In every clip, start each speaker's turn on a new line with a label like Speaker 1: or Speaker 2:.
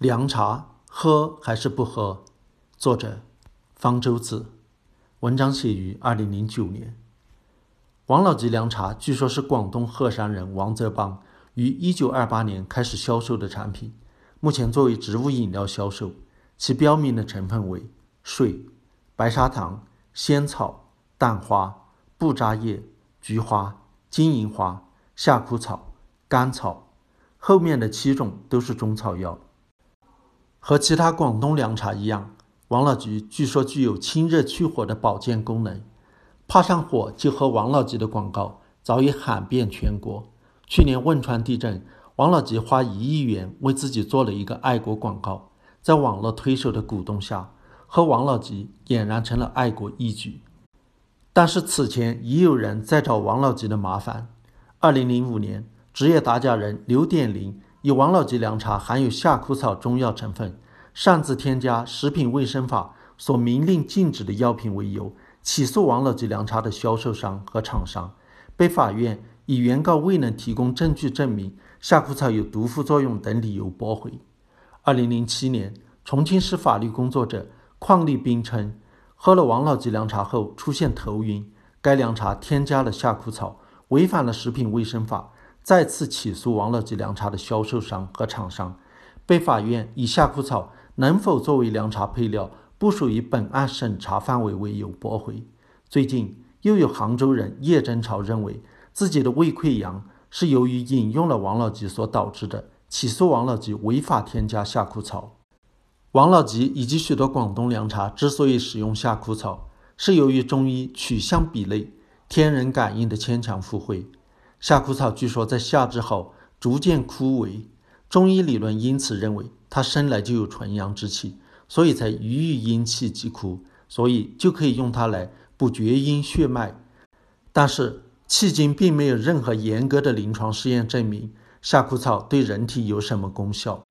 Speaker 1: 凉茶喝还是不喝？作者：方舟子。文章写于二零零九年。王老吉凉茶据说是广东鹤山人王泽邦于一九二八年开始销售的产品，目前作为植物饮料销售。其标明的成分为水、白砂糖、仙草、蛋花、布扎叶、菊花、金银花、夏枯草、甘草。后面的七种都是中草药。和其他广东凉茶一样，王老吉据说具有清热去火的保健功能。怕上火就喝王老吉的广告早已喊遍全国。去年汶川地震，王老吉花一亿元为自己做了一个爱国广告，在网络推手的鼓动下，喝王老吉俨然成了爱国义举。但是此前已有人在找王老吉的麻烦。二零零五年，职业打假人刘点林。以王老吉凉茶含有夏枯草中药成分，擅自添加食品卫生法所明令禁止的药品为由，起诉王老吉凉茶的销售商和厂商，被法院以原告未能提供证据证明夏枯草有毒副作用等理由驳回。二零零七年，重庆市法律工作者邝立斌称，喝了王老吉凉茶后出现头晕，该凉茶添加了夏枯草，违反了食品卫生法。再次起诉王老吉凉茶的销售商和厂商，被法院以夏枯草能否作为凉茶配料不属于本案审查范围为由驳回。最近又有杭州人叶真潮认为自己的胃溃疡是由于饮用了王老吉所导致的，起诉王老吉违法添加夏枯草。王老吉以及许多广东凉茶之所以使用夏枯草，是由于中医取象比类、天人感应的牵强附会。夏枯草据说在夏至后逐渐枯萎，中医理论因此认为它生来就有纯阳之气，所以才余遇阴气即枯，所以就可以用它来补厥阴血脉。但是迄今并没有任何严格的临床试验证明夏枯草对人体有什么功效，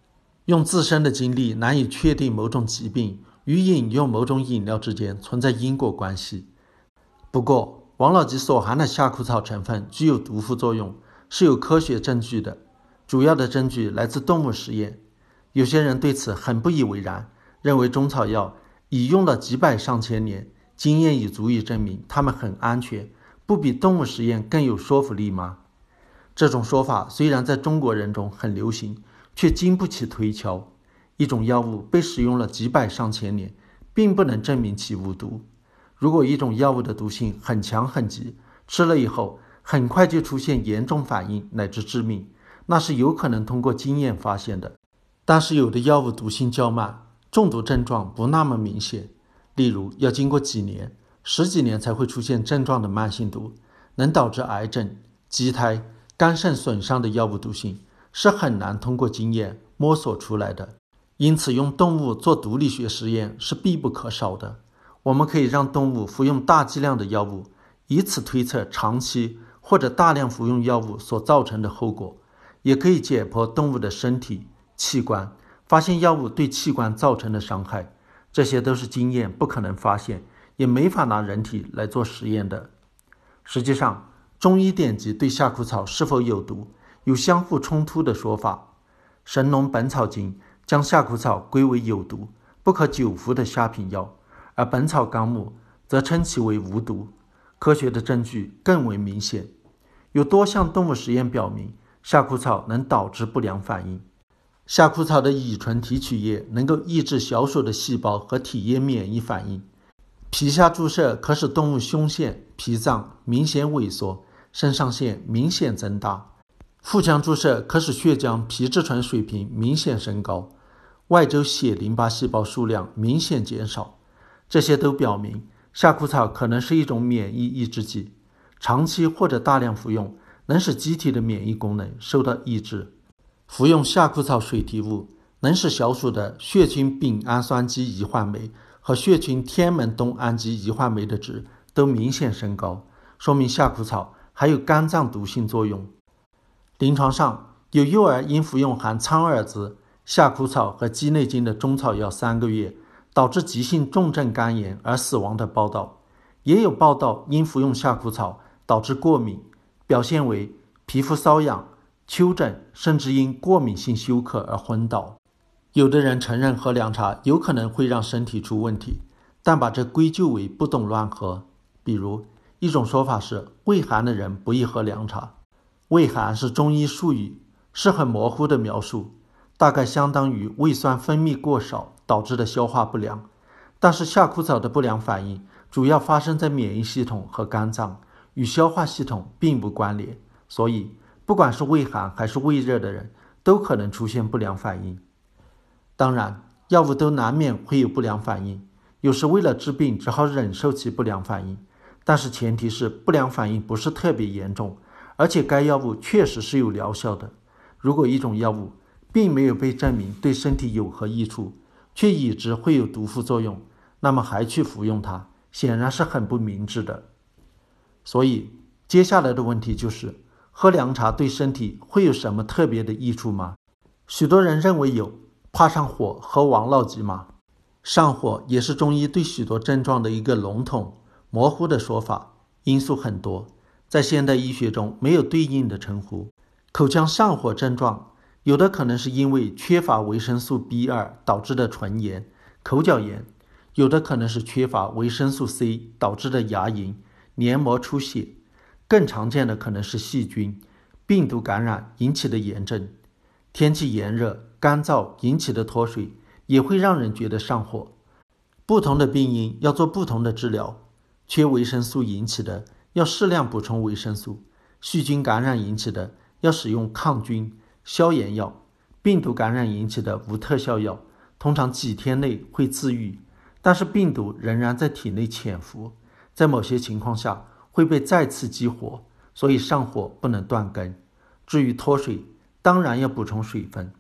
Speaker 1: 用自身的经历难以确定某种疾病与饮用某种饮料之间存在因果关系。不过，王老吉所含的夏枯草成分具有毒副作用，是有科学证据的。主要的证据来自动物实验。有些人对此很不以为然，认为中草药已用了几百上千年，经验已足以证明它们很安全，不比动物实验更有说服力吗？这种说法虽然在中国人中很流行，却经不起推敲。一种药物被使用了几百上千年，并不能证明其无毒。如果一种药物的毒性很强很急，吃了以后很快就出现严重反应乃至致命，那是有可能通过经验发现的。但是有的药物毒性较慢，中毒症状不那么明显，例如要经过几年、十几年才会出现症状的慢性毒，能导致癌症、畸胎、肝肾损伤的药物毒性是很难通过经验摸索出来的。因此，用动物做毒理学实验是必不可少的。我们可以让动物服用大剂量的药物，以此推测长期或者大量服用药物所造成的后果；也可以解剖动物的身体器官，发现药物对器官造成的伤害。这些都是经验不可能发现，也没法拿人体来做实验的。实际上，中医典籍对夏枯草是否有毒有相互冲突的说法。《神农本草经》将夏枯草归为有毒、不可久服的下品药。而《本草纲目》则称其为无毒，科学的证据更为明显。有多项动物实验表明，夏枯草能导致不良反应。夏枯草的乙醇提取液能够抑制小鼠的细胞和体液免疫反应。皮下注射可使动物胸腺、脾脏明显萎缩，肾上腺明显增大；腹腔注射可使血浆皮质醇水平明显升高，外周血淋巴细胞数量明显减少。这些都表明，夏枯草可能是一种免疫抑制剂，长期或者大量服用能使机体的免疫功能受到抑制。服用夏枯草水提物能使小鼠的血清丙氨酸基乙换酶和血清天门冬氨基乙换酶的值都明显升高，说明夏枯草还有肝脏毒性作用。临床上有幼儿因服用含苍耳子、夏枯草和鸡内金的中草药三个月。导致急性重症肝炎而死亡的报道，也有报道因服用夏枯草导致过敏，表现为皮肤瘙痒、丘疹，甚至因过敏性休克而昏倒。有的人承认喝凉茶有可能会让身体出问题，但把这归咎为不懂乱喝。比如，一种说法是胃寒的人不宜喝凉茶。胃寒是中医术语，是很模糊的描述，大概相当于胃酸分泌过少导致的消化不良。但是夏枯草的不良反应主要发生在免疫系统和肝脏，与消化系统并不关联，所以不管是胃寒还是胃热的人，都可能出现不良反应。当然，药物都难免会有不良反应，有时为了治病只好忍受其不良反应。但是前提是不良反应不是特别严重，而且该药物确实是有疗效的。如果一种药物并没有被证明对身体有何益处，却已知会有毒副作用，那么还去服用它，显然是很不明智的。所以接下来的问题就是：喝凉茶对身体会有什么特别的益处吗？许多人认为有。怕上火喝王老吉吗？上火也是中医对许多症状的一个笼统、模糊的说法，因素很多，在现代医学中没有对应的称呼。口腔上火症状，有的可能是因为缺乏维生素 B 二导致的唇炎、口角炎，有的可能是缺乏维生素 C 导致的牙龈、黏膜出血，更常见的可能是细菌、病毒感染引起的炎症。天气炎热。干燥引起的脱水也会让人觉得上火。不同的病因要做不同的治疗。缺维生素引起的要适量补充维生素；细菌感染引起的要使用抗菌消炎药；病毒感染引起的无特效药，通常几天内会自愈，但是病毒仍然在体内潜伏，在某些情况下会被再次激活，所以上火不能断根。至于脱水，当然要补充水分。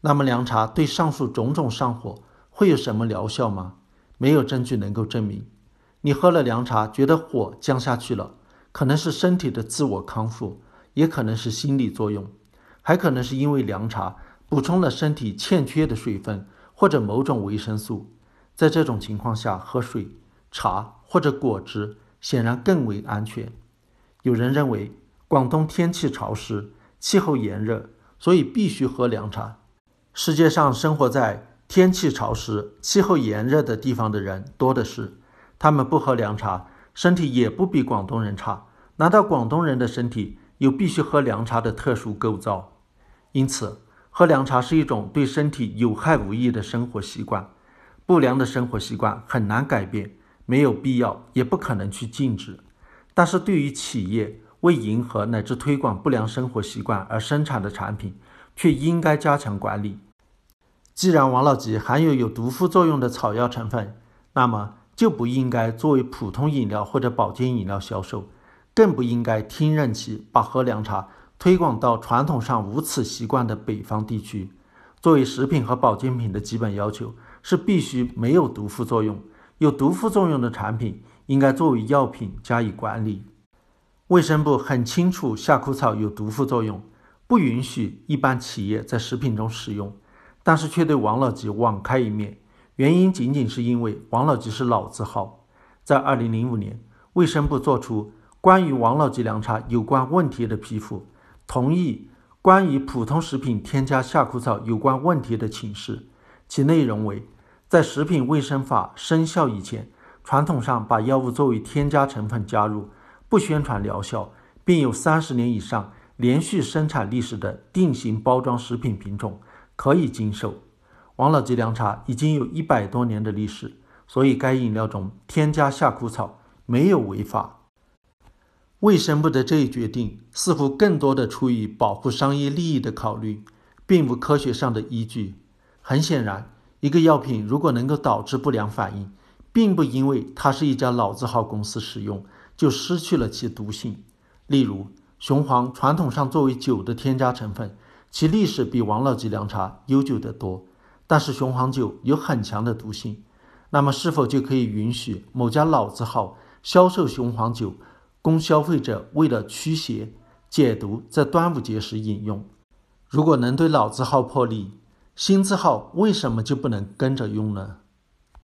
Speaker 1: 那么凉茶对上述种种上火会有什么疗效吗？没有证据能够证明。你喝了凉茶觉得火降下去了，可能是身体的自我康复，也可能是心理作用，还可能是因为凉茶补充了身体欠缺的水分或者某种维生素。在这种情况下，喝水、茶或者果汁显然更为安全。有人认为广东天气潮湿，气候炎热，所以必须喝凉茶。世界上生活在天气潮湿、气候炎热的地方的人多的是，他们不喝凉茶，身体也不比广东人差。难道广东人的身体有必须喝凉茶的特殊构造？因此，喝凉茶是一种对身体有害无益的生活习惯。不良的生活习惯很难改变，没有必要，也不可能去禁止。但是对于企业为迎合乃至推广不良生活习惯而生产的产品，却应该加强管理。既然王老吉含有有毒副作用的草药成分，那么就不应该作为普通饮料或者保健饮料销售，更不应该听任其把喝凉茶推广到传统上无此习惯的北方地区。作为食品和保健品的基本要求是必须没有毒副作用，有毒副作用的产品应该作为药品加以管理。卫生部很清楚夏枯草有毒副作用，不允许一般企业在食品中使用。但是却对王老吉网开一面，原因仅仅是因为王老吉是老字号。在二零零五年，卫生部作出关于王老吉凉茶有关问题的批复，同意关于普通食品添加夏枯草有关问题的请示，其内容为：在食品卫生法生效以前，传统上把药物作为添加成分加入，不宣传疗效，并有三十年以上连续生产历史的定型包装食品品种。可以经受。王老吉凉茶已经有一百多年的历史，所以该饮料中添加夏枯草没有违法。卫生部的这一决定似乎更多的出于保护商业利益的考虑，并无科学上的依据。很显然，一个药品如果能够导致不良反应，并不因为它是一家老字号公司使用就失去了其毒性。例如，雄黄传统上作为酒的添加成分。其历史比王老吉凉茶悠久得多，但是雄黄酒有很强的毒性，那么是否就可以允许某家老字号销售雄黄酒，供消费者为了驱邪解毒，在端午节时饮用？如果能对老字号破例，新字号为什么就不能跟着用呢？